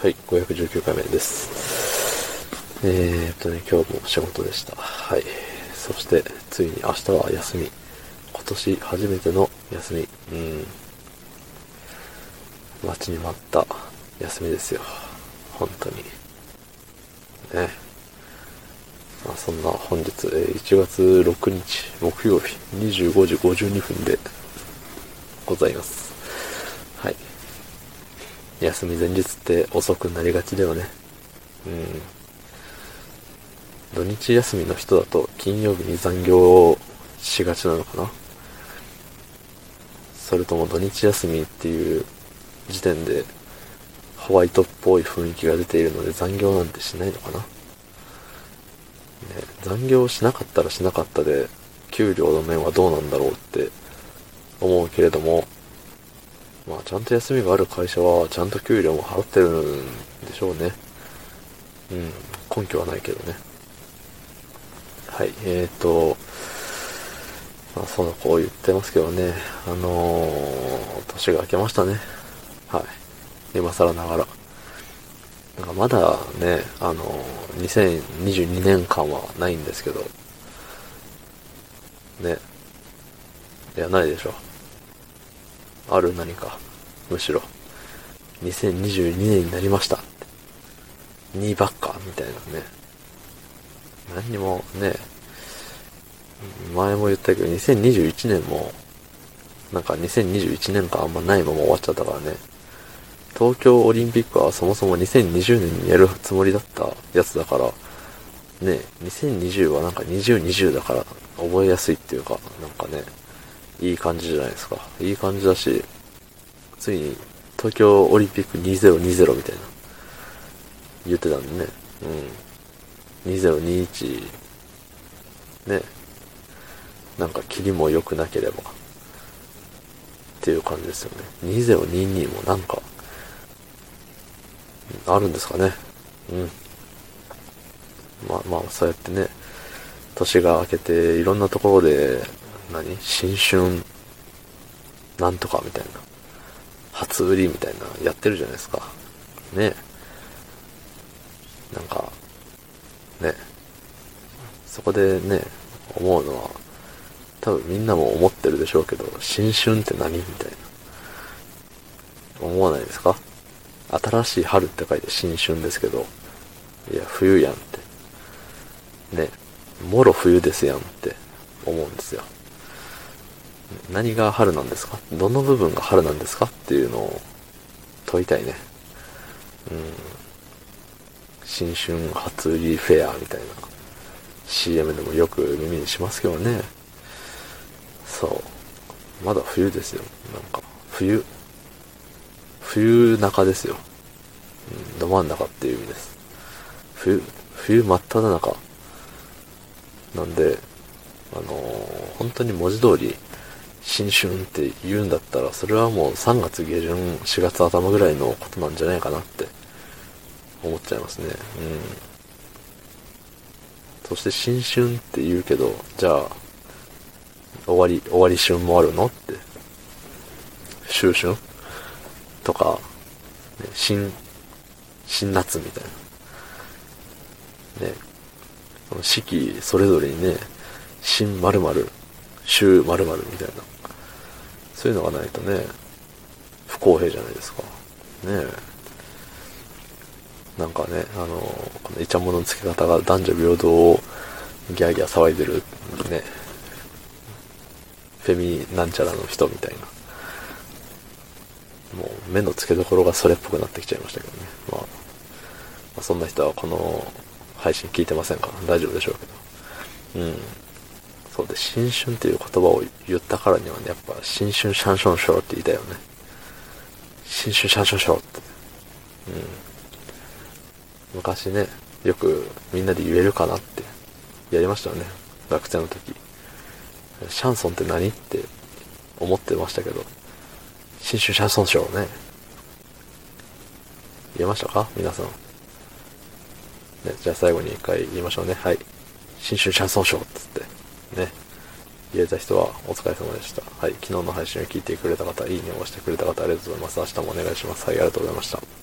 はい、519回目です。えー、っとね、今日も仕事でした。はい。そして、ついに明日は休み。今年初めての休み。うん。待ちに待った休みですよ。本当に。ね。まあ、そんな本日、えー、1月6日木曜日25時52分でございます。はい。休み前日って遅くなりがちだよね。うん。土日休みの人だと金曜日に残業をしがちなのかなそれとも土日休みっていう時点でホワイトっぽい雰囲気が出ているので残業なんてしないのかな、ね、残業しなかったらしなかったで給料の面はどうなんだろうって思うけれどもまあちゃんと休みがある会社はちゃんと給料も払ってるんでしょうねうん根拠はないけどねはいえーとまあその子言ってますけどねあのー、年が明けましたねはい。今更ながら。なんかまだね、あの、2022年間はないんですけど、ね。いや、ないでしょ。ある何か。むしろ。2022年になりました。2ばっか、みたいなね。何にもね、前も言ったけど、2021年も、なんか2021年間あんまないまま終わっちゃったからね。東京オリンピックはそもそも2020年にやるつもりだったやつだから、ね、2020はなんか2020だから覚えやすいっていうか、なんかね、いい感じじゃないですか。いい感じだし、ついに東京オリンピック2020みたいな、言ってたんでね。うん。2021、ね。なんか霧も良くなければ、っていう感じですよね。2022もなんか、あるんですかね。うん。まあまあ、そうやってね、年が明けて、いろんなところで、何？新春、なんとかみたいな、初売りみたいな、やってるじゃないですか。ねなんか、ねそこでね、思うのは、多分みんなも思ってるでしょうけど、新春って何みたいな。思わないですか？新しい春って書いて新春ですけど、いや、冬やんって。ね、もろ冬ですやんって思うんですよ。何が春なんですか？どの部分が春なんですか？っていうのを問いたいね。うん。新春初売りフェアみたいな CM でもよく耳にしますけどね。そう。まだ冬ですよ。なんか、冬。冬中ですよ。うん、ど真ん中っていう意味です。冬、冬真っ只中。なんで、あのー、本当に文字通り、新春って言うんだったら、それはもう3月下旬、4月頭ぐらいのことなんじゃないかなって思っちゃいますね。うん。そして新春って言うけど、じゃあ、終わり、終わり春もあるのって。終春とか、ね、新、新夏みたいな。ね。その四季それぞれにね、新〇〇、週〇〇みたいな。そういうのがないとね、不公平じゃないですか。ねなんかね、あの、このイチャモノの付け方が男女平等をギャーギャー騒いでる、ね、フェミなんちゃらの人みたいな。もう目の付けどころがそれっぽくなってきちゃいましたけどね。まあ、まあ、そんな人はこの配信聞いてませんから大丈夫でしょうけど。うん。そうで、新春っていう言葉を言ったからにはね、やっぱ新春シャンションショーって言いたいよね。新春シャンションショーって。うん。昔ね、よくみんなで言えるかなってやりましたよね。学生の時。シャンソンって何って思ってましたけど、新種シャンソン賞ね。言えましたか？皆さん。ね、じゃあ最後に一回言いましょうね。はい。新種シャンソン賞っつって。ね。言えた人はお疲れ様でした。はい。昨日の配信を聞いてくれた方、いいねを押してくれた方、ありがとうございます。明日もお願いします。はい、ありがとうございました。